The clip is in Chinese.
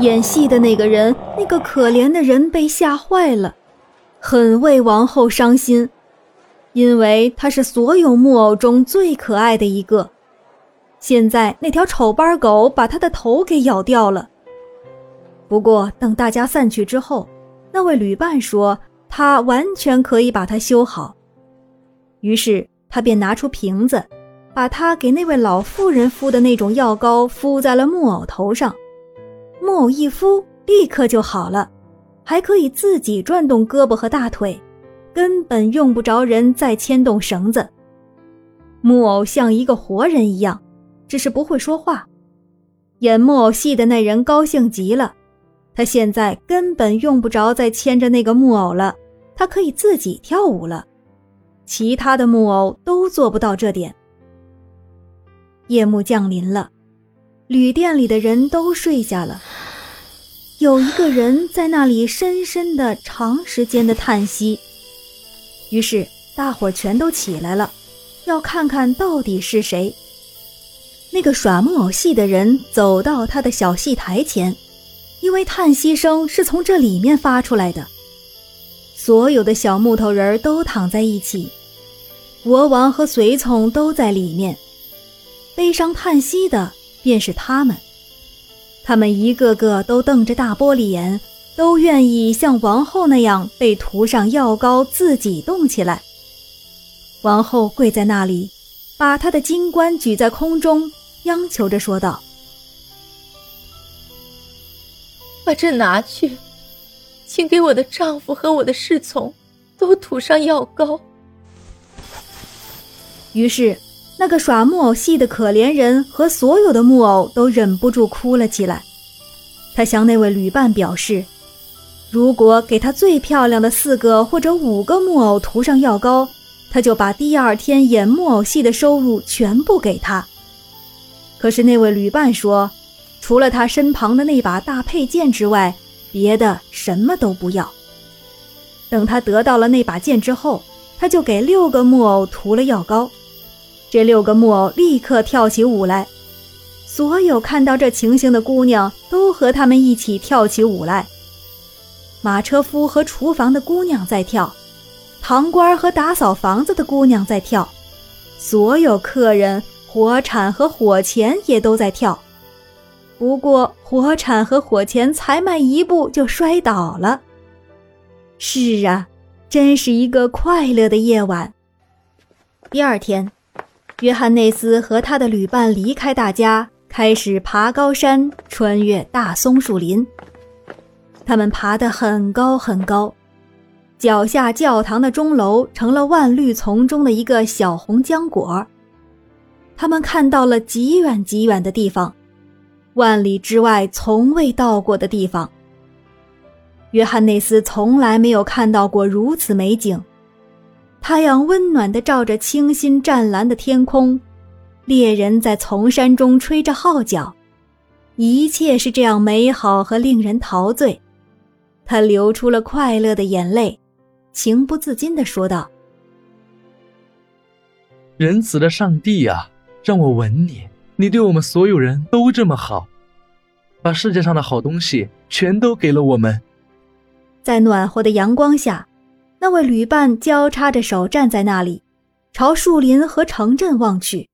演戏的那个人，那个可怜的人被吓坏了，很为王后伤心，因为他是所有木偶中最可爱的一个。现在那条丑八狗把他的头给咬掉了。不过等大家散去之后，那位旅伴说他完全可以把它修好。于是他便拿出瓶子，把他给那位老妇人敷的那种药膏敷在了木偶头上。木偶一敷，立刻就好了，还可以自己转动胳膊和大腿，根本用不着人再牵动绳子。木偶像一个活人一样，只是不会说话。演木偶戏的那人高兴极了，他现在根本用不着再牵着那个木偶了，他可以自己跳舞了。其他的木偶都做不到这点。夜幕降临了。旅店里的人都睡下了，有一个人在那里深深的、长时间的叹息。于是大伙儿全都起来了，要看看到底是谁。那个耍木偶戏的人走到他的小戏台前，因为叹息声是从这里面发出来的。所有的小木头人都躺在一起，国王和随从都在里面，悲伤叹息的。便是他们，他们一个个都瞪着大玻璃眼，都愿意像王后那样被涂上药膏，自己动起来。王后跪在那里，把她的金冠举在空中，央求着说道：“把这拿去，请给我的丈夫和我的侍从都涂上药膏。”于是。那个耍木偶戏的可怜人和所有的木偶都忍不住哭了起来。他向那位旅伴表示，如果给他最漂亮的四个或者五个木偶涂上药膏，他就把第二天演木偶戏的收入全部给他。可是那位旅伴说，除了他身旁的那把大佩剑之外，别的什么都不要。等他得到了那把剑之后，他就给六个木偶涂了药膏。这六个木偶立刻跳起舞来，所有看到这情形的姑娘都和他们一起跳起舞来。马车夫和厨房的姑娘在跳，堂倌和打扫房子的姑娘在跳，所有客人、火铲和火钳也都在跳。不过，火铲和火钳才迈一步就摔倒了。是啊，真是一个快乐的夜晚。第二天。约翰内斯和他的旅伴离开大家，开始爬高山，穿越大松树林。他们爬得很高很高，脚下教堂的钟楼成了万绿丛中的一个小红浆果。他们看到了极远极远的地方，万里之外从未到过的地方。约翰内斯从来没有看到过如此美景。太阳温暖地照着清新湛蓝的天空，猎人在丛山中吹着号角，一切是这样美好和令人陶醉。他流出了快乐的眼泪，情不自禁地说道：“仁慈的上帝啊，让我吻你！你对我们所有人都这么好，把世界上的好东西全都给了我们。”在暖和的阳光下。那位旅伴交叉着手站在那里，朝树林和城镇望去。